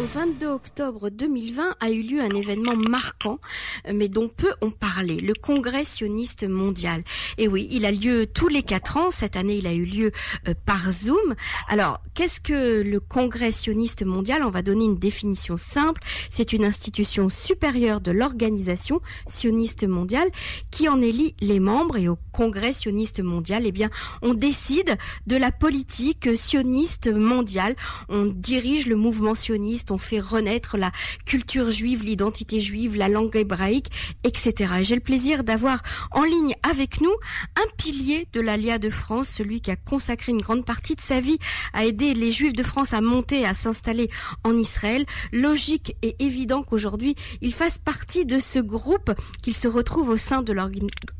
au 22 octobre 2020 a eu lieu un événement marquant, mais dont peu ont parlé, le Congrès sioniste mondial. Et oui, il a lieu tous les quatre ans. Cette année, il a eu lieu euh, par Zoom. Alors, qu'est-ce que le Congrès sioniste mondial? On va donner une définition simple. C'est une institution supérieure de l'organisation sioniste mondiale qui en élit les membres. Et au Congrès sioniste mondial, eh bien, on décide de la politique sioniste mondiale. On dirige le mouvement sioniste, on fait renaître la culture juive, l'identité juive, la langue hébraïque, etc. Et j'ai le plaisir d'avoir en ligne avec nous un pilier de l'Alia de France, celui qui a consacré une grande partie de sa vie à aider les juifs de France à monter, à s'installer en Israël. Logique et évident qu'aujourd'hui, il fasse partie de ce groupe, qu'il se retrouve au sein de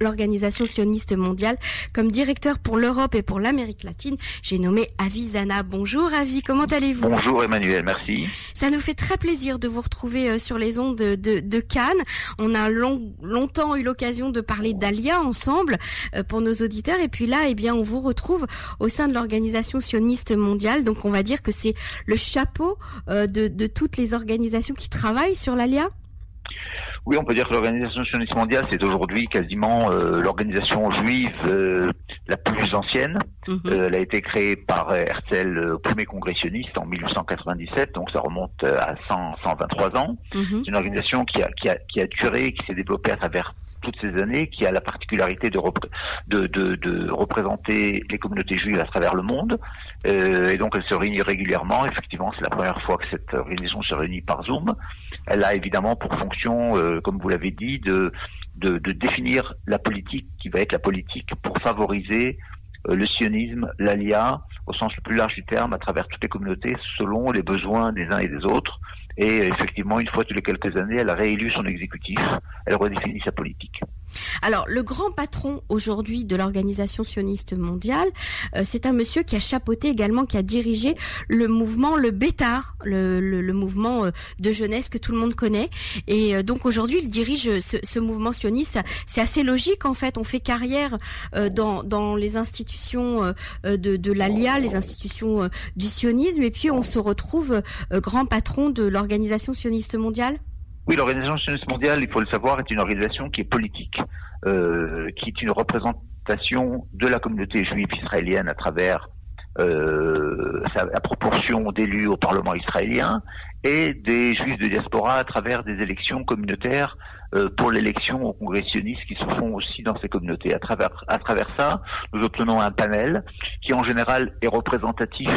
l'organisation sioniste mondiale comme directeur pour l'Europe et pour l'Amérique latine. J'ai nommé Avizana. Bonjour Avi, comment allez-vous? Bonjour Emmanuel, merci. Ça nous fait très plaisir de vous retrouver euh, sur les ondes de, Cannes. On a longtemps eu l'occasion de parler d'Alia ensemble euh, pour nos auditeurs. Et puis là, eh bien, on vous retrouve au sein de l'organisation sioniste mondiale. Donc on va dire que c'est le chapeau euh, de, de toutes les organisations qui travaillent sur l'Alia. Oui, on peut dire que l'organisation sioniste mondiale, c'est aujourd'hui quasiment euh, l'organisation juive euh, la plus ancienne. Mhm. Euh, elle a été créée par Herzl, au premier congrès sioniste, en 1897, donc ça remonte à 100, 123 ans. Mhm. C'est une organisation qui a, qui a, qui a duré, qui s'est développée à travers toutes ces années, qui a la particularité de, représenter les communautés juives à travers le monde. Euh, et donc elle se réunit régulièrement. Effectivement, c'est la première fois que cette organisation se réunit par Zoom. Elle a évidemment pour fonction, euh, comme vous l'avez dit, de, définir la politique qui va être la politique pour favoriser le sionisme, l'ALIA, au sens le plus large du terme, à travers toutes les communautés, selon les besoins des uns et des autres. Et effectivement, une fois tous les quelques années, elle a réélu son exécutif, elle redéfinit sa politique. Alors, le grand patron aujourd'hui de l'organisation sioniste mondiale, euh, c'est un monsieur qui a chapeauté également, qui a dirigé le mouvement le Bétard, le, mouvement euh, de jeunesse que tout le monde connaît. Et euh, donc aujourd'hui, il dirige ce, ce mouvement sioniste. C'est assez logique en fait. On fait carrière dans, dans les institutions de, de l'ALIA, les institutions du sionisme, et puis on se retrouve grand patron de l'organisation sioniste mondiale. Oui, l'Organisation sioniste mondiale, il faut le savoir, est une organisation qui est politique, euh, qui est une représentation de la communauté juive israélienne à travers euh, la proportion d'élus au Parlement israélien et des juifs de diaspora à travers des élections communautaires euh, pour l'élection au congrès sioniste qui se font aussi dans ces communautés. À travers, à travers ça, nous obtenons un panel qui en général est représentatif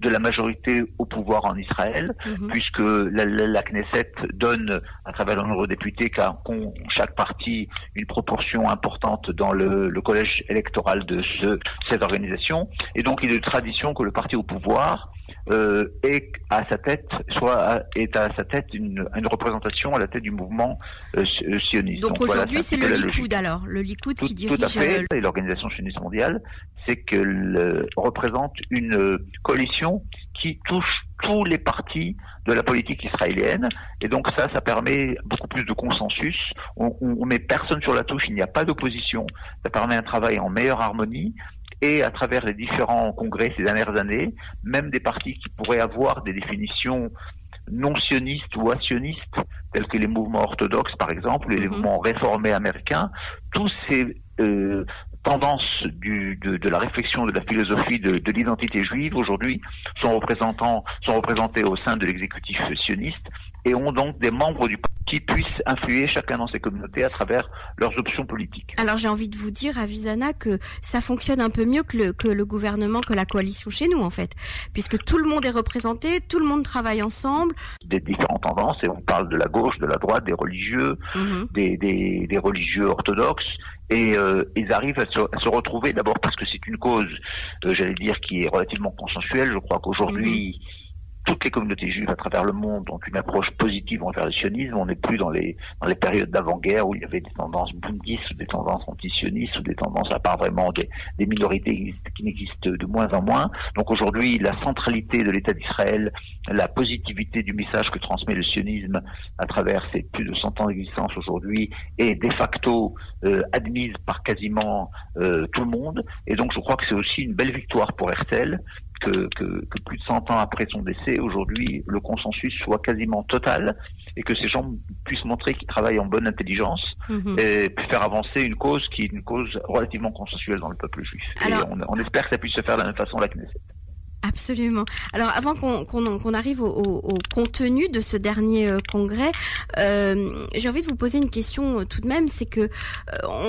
de la majorité au pouvoir en Israël, mhm. puisque la, Knesset donne, à travers le nombre de députés, qu'ont chaque parti une proportion importante dans le, collège électoral de ce, cette organisation. Et donc, il est de tradition que le parti au pouvoir euh, est à sa tête, soit est à sa tête une, représentation à la tête du mouvement euh, euh, sioniste. Donc, aujourd'hui, c'est le Likoud alors, le Likoud qui dirige. Tout à fait. Et l'organisation sioniste mondiale, c'est qu'elle représente une coalition qui touche tous les partis de la politique israélienne. Et donc ça, ça permet beaucoup plus de consensus. On, on met personne sur la touche, il n'y a pas d'opposition. Ça permet un travail en meilleure harmonie et à travers les différents congrès ces dernières années, même des partis qui pourraient avoir des définitions non sionistes ou asionistes, tels que les mouvements orthodoxes par exemple, les mhm. mouvements réformés américains, tous ces euh, tendances du, de, de, la réflexion de la philosophie de, de l'identité juive aujourd'hui sont, représentants, sont représentés au sein de l'exécutif sioniste et ont donc des membres du qui puissent influer chacun dans ses communautés à travers leurs options politiques. Alors j'ai envie de vous dire, Avisana, que ça fonctionne un peu mieux que le, que le gouvernement, que la coalition chez nous, en fait, puisque tout le monde est représenté, tout le monde travaille ensemble. Des différentes tendances, et on parle de la gauche, de la droite, des religieux, mhm. des, des, des, religieux orthodoxes, et euh, ils arrivent à se, à se retrouver d'abord parce que c'est une cause, euh, j'allais dire, qui est relativement consensuelle. Je crois qu'aujourd'hui, mhm toutes les communautés juives à travers le monde ont une approche positive envers le sionisme. On n'est plus dans les, dans les périodes d'avant-guerre où il y avait des tendances bundistes ou des tendances antisionistes ou des tendances à part vraiment des, des minorités qui n'existent de moins en moins. Donc aujourd'hui, la centralité de l'État d'Israël, la positivité du message que transmet le sionisme à travers ses plus de 100 ans d'existence aujourd'hui est de facto euh, admise par quasiment euh, tout le monde. Et donc je crois que c'est aussi une belle victoire pour Herzl que, que, que, plus de 100 ans après son décès, aujourd'hui, le consensus soit quasiment total et que ces gens puissent montrer qu'ils travaillent en bonne intelligence mhm. et faire avancer une cause qui est une cause relativement consensuelle dans le peuple juif. et on, on, espère que ça puisse se faire de la même façon à la Knesset. Absolument. Alors avant qu'on arrive au, contenu de ce dernier euh, congrès, euh, j'ai envie de vous poser une question euh, tout de même, c'est que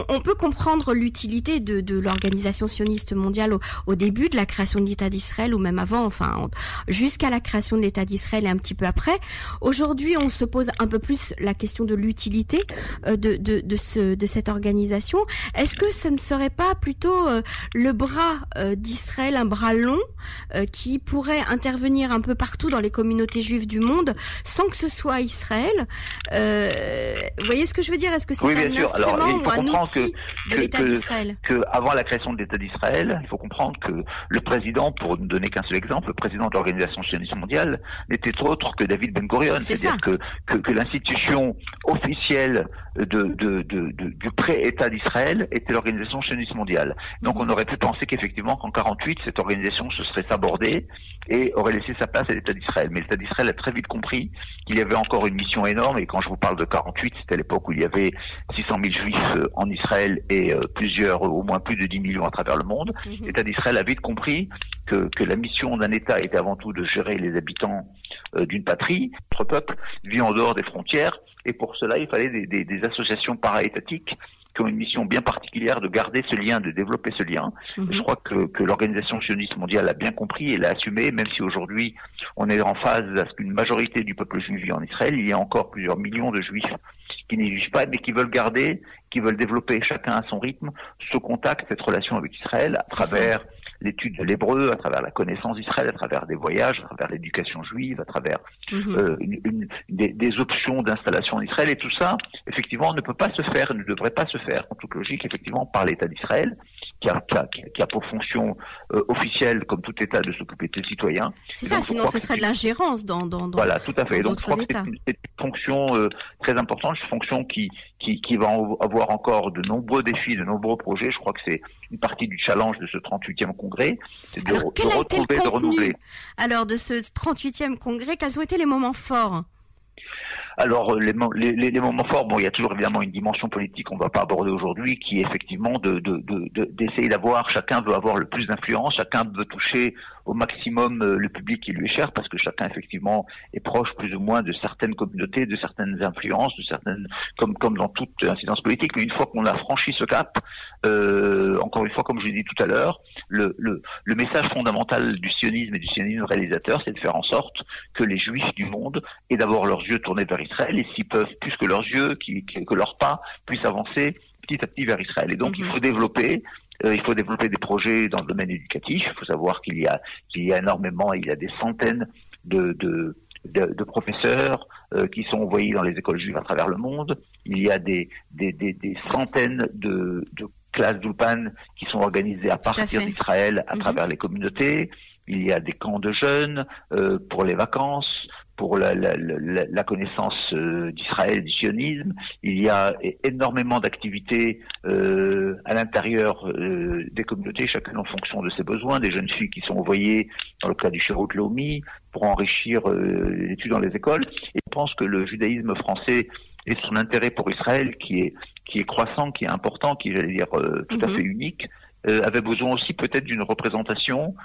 on, peut comprendre l'utilité de, l'organisation sioniste mondiale au, début de la création de l'État d'Israël ou même avant, enfin jusqu'à la création de l'État d'Israël et un petit peu après. Aujourd'hui, on se pose un peu plus la question de l'utilité de, de, ce, de cette organisation. Est-ce que ce ne serait pas plutôt le bras d'Israël, un bras long euh, qui pourrait intervenir un peu partout dans les communautés juives du monde sans que ce soit Israël. Euh, vous voyez ce que je veux dire? Est-ce que c'est un instrument ou un outil de l'État d'Israël? que avant la création de l'État d'Israël, il faut comprendre que le président, pour ne donner qu'un seul exemple, le président de l'Organisation sioniste mondiale n'était autre que David Ben Gurion. C'est-à-dire que, que, que l'institution officielle de, de, de, du pré-État d'Israël était l'Organisation sioniste mondiale. Donc mhm. on aurait pu penser qu'effectivement qu'en 48, cette organisation se serait sabordée et aurait laissé sa place à l'État d'Israël. Mais l'État d'Israël a très vite compris qu'il y avait encore une mission énorme, et quand je vous parle de 48, c'était à l'époque où il y avait 600 000 juifs euh, en Israël et euh, plusieurs, au moins plus de 10 millions à travers le monde. Mhm. L'État d'Israël a vite compris que, que la mission d'un État était avant tout de gérer les habitants euh, d'une patrie. Notre peuple vit en dehors des frontières, et pour cela, il fallait des, des, des associations para-étatiques qui ont une mission bien particulière de garder ce lien, de développer ce lien. Mhm. Je crois que, que l'organisation sioniste mondiale l'a bien compris et l'a assumé, même si aujourd'hui on est en phase à ce qu'une majorité du peuple juif vit en Israël. Il y a encore plusieurs millions de juifs qui n'y vivent pas, mais qui veulent garder, qui veulent développer chacun à son rythme ce contact, cette relation avec Israël à travers l'étude de l'hébreu, à travers la connaissance d'Israël, à travers des voyages, à travers l'éducation juive, à travers mhm. euh, une, des, des, options d'installation en Israël. Et tout ça, effectivement, ne peut pas se faire, ne devrait pas se faire, en toute logique, effectivement, par l'État d'Israël, qui a, qui, a, qui a, pour fonction euh, officielle, comme tout État, de s'occuper de ses citoyens. C'est ça, sinon ce serait de l'ingérence dans, dans, dans, Voilà, tout à fait. Donc, je crois que c'est une, une, fonction euh, très importante, une fonction qui, qui, qui va avoir encore de nombreux défis, de nombreux projets. Je crois que c'est une partie du challenge de ce 38e congrès, c'est de, Alors, de retrouver, de renouveler. Alors, de ce 38e congrès, quels ont été les moments forts? Alors les, les, les, moments forts, bon, il y a toujours évidemment une dimension politique qu'on ne va pas aborder aujourd'hui, qui est effectivement de, d'essayer d'avoir, chacun veut avoir le plus d'influence, chacun veut toucher au maximum euh, le public qui lui est cher, parce que chacun effectivement est proche plus ou moins de certaines communautés, de certaines influences, de certaines, comme comme dans toute incidence politique. Mais une fois qu'on a franchi ce cap, euh, encore une fois, comme je l'ai dit tout à l'heure, le, le, le message fondamental du sionisme et du sionisme réalisateur, c'est de faire en sorte que les juifs du monde aient d'abord leurs yeux tournés vers Israël, et s'ils peuvent, plus que leurs yeux, qui, que leurs pas, puissent avancer petit à petit vers Israël. Et donc, il mhm. faut développer euh, il faut développer des projets dans le domaine éducatif. Il faut savoir qu'il y a qu'il y a énormément, il y a des centaines de, de de, professeurs euh, qui sont envoyés dans les écoles juives à travers le monde. Il y a des, des, des, des centaines de, de classes d'Ulpan qui sont organisées à partir d'Israël à mhm. travers les communautés. Il y a des camps de jeunes euh, pour les vacances pour la, la, la, la connaissance euh, d'Israël, du sionisme. Il y a énormément d'activités euh, à l'intérieur euh, des communautés, chacune en fonction de ses besoins. Des jeunes filles qui sont envoyées, dans le cas du Shirut Lomi, pour enrichir euh, l'étude dans les écoles. Et je pense que le judaïsme français et son intérêt pour Israël, qui est qui est croissant, qui est important, qui j'allais dire tout à mhm. fait unique, avait besoin aussi peut-être d'une représentation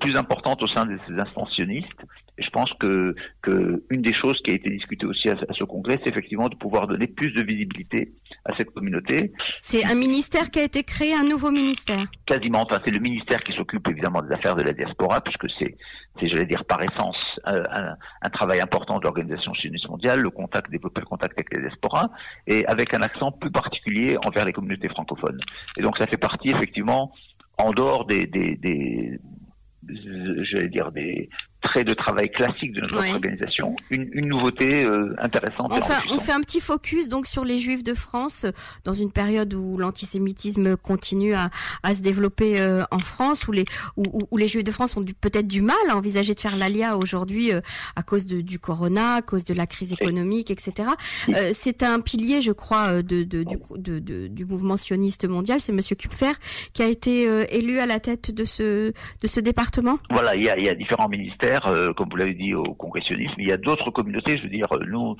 plus importante au sein de ces instances sionistes je pense que, que une des choses qui a été discutée aussi à, ce congrès, c'est effectivement de pouvoir donner plus de visibilité à cette communauté. C'est un ministère qui a été créé, un nouveau ministère? Quasiment. Enfin, c'est le ministère qui s'occupe évidemment des affaires de la diaspora, puisque c'est, c'est j'allais dire par essence, euh, un, un, travail important de l'Organisation sioniste mondiale, le contact, développer le contact avec les diasporas, et avec un accent plus particulier envers les communautés francophones. Et donc ça fait partie effectivement en dehors des, des, des j'allais dire des, trait de travail classique de notre organisation, une, une nouveauté euh, intéressante. Enfin, on fait un petit focus donc sur les Juifs de France dans une période où l'antisémitisme continue à, à, se développer euh, en France, où les où, où, les Juifs de France ont peut-être du mal à envisager de faire l'ALIA aujourd'hui euh, à cause de, du corona, à cause de la crise économique, etc. C'est un pilier, je crois, de, de, du, de, du mouvement sioniste mondial. C'est Monsieur Kupfer qui a été élu à la tête de ce de ce département. Voilà, il y a, il y a différents ministères euh, comme vous l'avez dit, au congressionnisme. Il y a d'autres communautés, je veux dire, nous,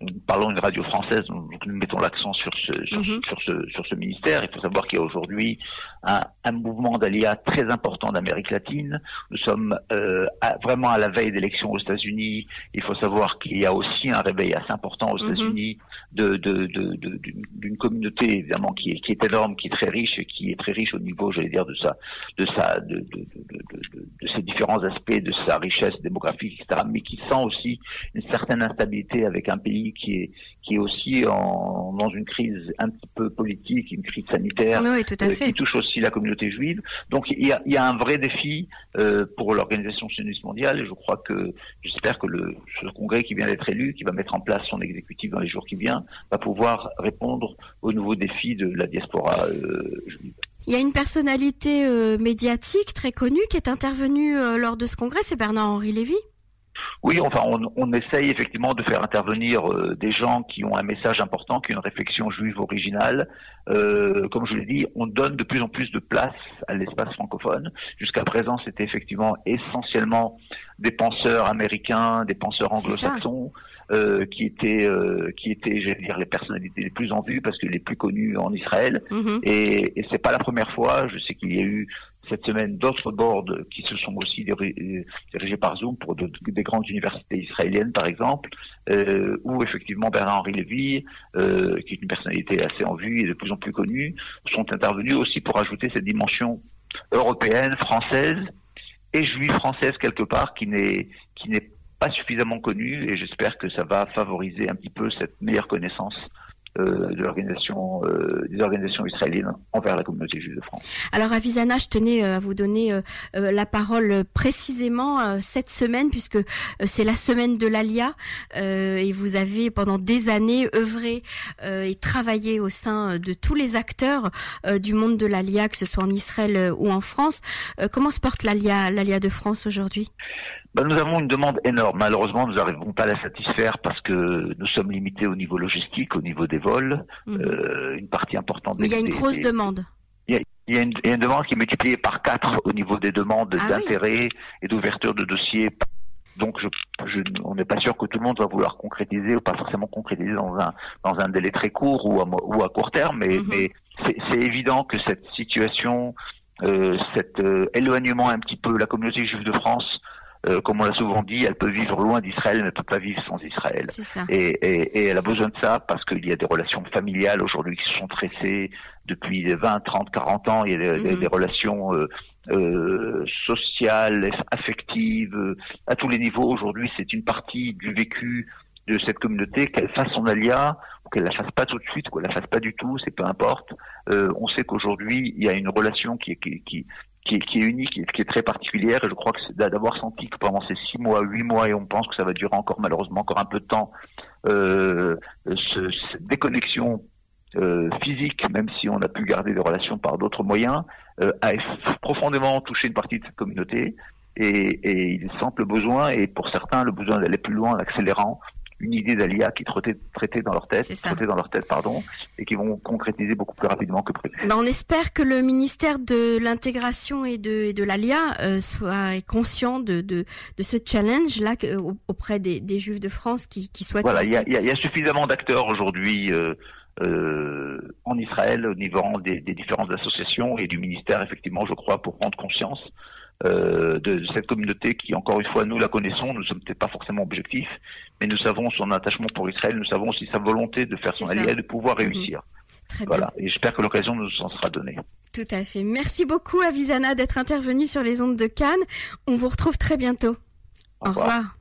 nous parlons d'une radio française, nous, mettons l'accent sur ce, sur, mhm. ce, sur ce ministère. Il faut savoir qu'il y a aujourd'hui un, un, mouvement d'ALIA très important d'Amérique latine. Nous sommes euh, vraiment à la veille d'élections aux États-Unis. Il faut savoir qu'il y a aussi un réveil assez important aux mhm. États-Unis de, de, de, d'une communauté évidemment qui est, qui est énorme, qui est très riche, qui est très riche au niveau, j'allais dire, de sa, de sa, de, de, de, de, ses différents aspects, de sa richesse démographique, etc., mais qui sent aussi une certaine instabilité avec un pays qui est, qui est aussi en, dans une crise un petit peu politique, une crise sanitaire, oui, tout à euh, fait. qui touche aussi la communauté juive. Donc il y a, il y a un vrai défi euh, pour l'organisation sioniste mondiale, et je crois que j'espère que le ce congrès qui vient d'être élu, qui va mettre en place son exécutif dans les jours qui viennent, va pouvoir répondre aux nouveaux défis de la diaspora euh, juive. Il y a une personnalité euh, médiatique très connue qui est intervenue euh, lors de ce congrès, c'est Bernard-Henri Lévy. Oui, enfin, on, on, essaye effectivement de faire intervenir euh, des gens qui ont un message important, qui ont une réflexion juive originale. Euh, comme je l'ai dit, on donne de plus en plus de place à l'espace francophone. Jusqu'à présent, c'était effectivement essentiellement des penseurs américains, des penseurs anglo-saxons. Euh, qui étaient euh, qui étaient j'allais dire les personnalités les plus en vue parce que les plus connues en Israël mm-hmm. et, et c'est pas la première fois je sais qu'il y a eu cette semaine d'autres boards qui se sont aussi dirigés par Zoom pour des grandes universités israéliennes, par exemple, euh, où effectivement Bernard-Henri Lévy, euh, qui est une personnalité assez en vue et de plus en plus connue, sont intervenus aussi pour ajouter cette dimension européenne, française et juive française quelque part qui n'est qui n'est pas suffisamment connue et j'espère que ça va favoriser un petit peu cette meilleure connaissance euh, de l'organisation, euh, des organisations israéliennes envers la communauté juive de France. Alors Avisana, je tenais euh, à vous donner la parole précisément cette semaine puisque c'est la semaine de l'Alia et vous avez pendant des années œuvré et travaillé au sein de tous les acteurs du monde de l'Alia, que ce soit en Israël ou en France. comment se porte l'Alia, l'Alia de France aujourd'hui? Ben, nous avons une demande énorme. Malheureusement, nous n'arrivons pas à la satisfaire parce que nous sommes limités au niveau logistique, au niveau des vols. Mhm. Euh, une partie importante. Mais il y a une grosse demande. Il y, a, une, demande qui est multipliée par quatre au niveau des demandes ah d'intérêt et d'ouverture de dossiers. Donc, je, je, on n'est pas sûr que tout le monde va vouloir concrétiser ou pas forcément concrétiser dans un dans un délai très court ou à, ou à court terme, mais, mhm. mais c'est évident que cette situation, euh, cet euh, éloignement un petit peu, la communauté juive de France euh, comme on l'a souvent dit, elle peut vivre loin d'Israël, mais ne peut pas vivre sans Israël. Et, et, et, elle a besoin de ça parce qu'il y a des relations familiales aujourd'hui qui se sont tressées depuis 20, 30, 40 ans. Il y a des, mhm. relations euh, euh, sociales, affectives, euh, à tous les niveaux. Aujourd'hui, c'est une partie du vécu de cette communauté, qu'elle fasse son alia, ou qu'elle la fasse pas tout de suite, qu'elle la fasse pas du tout, c'est peu importe. Euh, on sait qu'aujourd'hui, il y a une relation qui, qui, qui, qui est, qui est unique, est, qui est très particulière. Et je crois que d'avoir senti que pendant ces six mois, huit mois, et on pense que ça va durer encore malheureusement encore un peu de temps, euh, ce, cette déconnexion euh, physique, même si on a pu garder des relations par d'autres moyens, euh, a profondément touché une partie de cette communauté. Et, et ils sentent le besoin, et pour certains, le besoin d'aller plus loin en accélérant, une idée d'ALIA qui est traitée dans leur tête, traitée dans leur tête, pardon, et qui vont concrétiser beaucoup plus rapidement que prévu. Ben on espère que le ministère de l'intégration et de, et de l'ALIA euh, soit conscient de, de, de ce challenge là auprès des, des Juifs de France qui, qui souhaitent. Voilà, il y a, y a, suffisamment d'acteurs aujourd'hui. Euh, euh, en Israël au niveau des, des, différentes associations et du ministère, effectivement, je crois, pour prendre conscience euh, de, cette communauté qui, encore une fois, nous la connaissons, nous ne sommes peut-être pas forcément objectifs, mais nous savons son attachement pour Israël, nous savons aussi sa volonté de faire son allié, de pouvoir mhm. réussir. Très voilà. Et j'espère que l'occasion nous en sera donnée. Tout à fait. Merci beaucoup, Avisana, d'être intervenue sur les ondes de Cannes. On vous retrouve très bientôt. Au, revoir.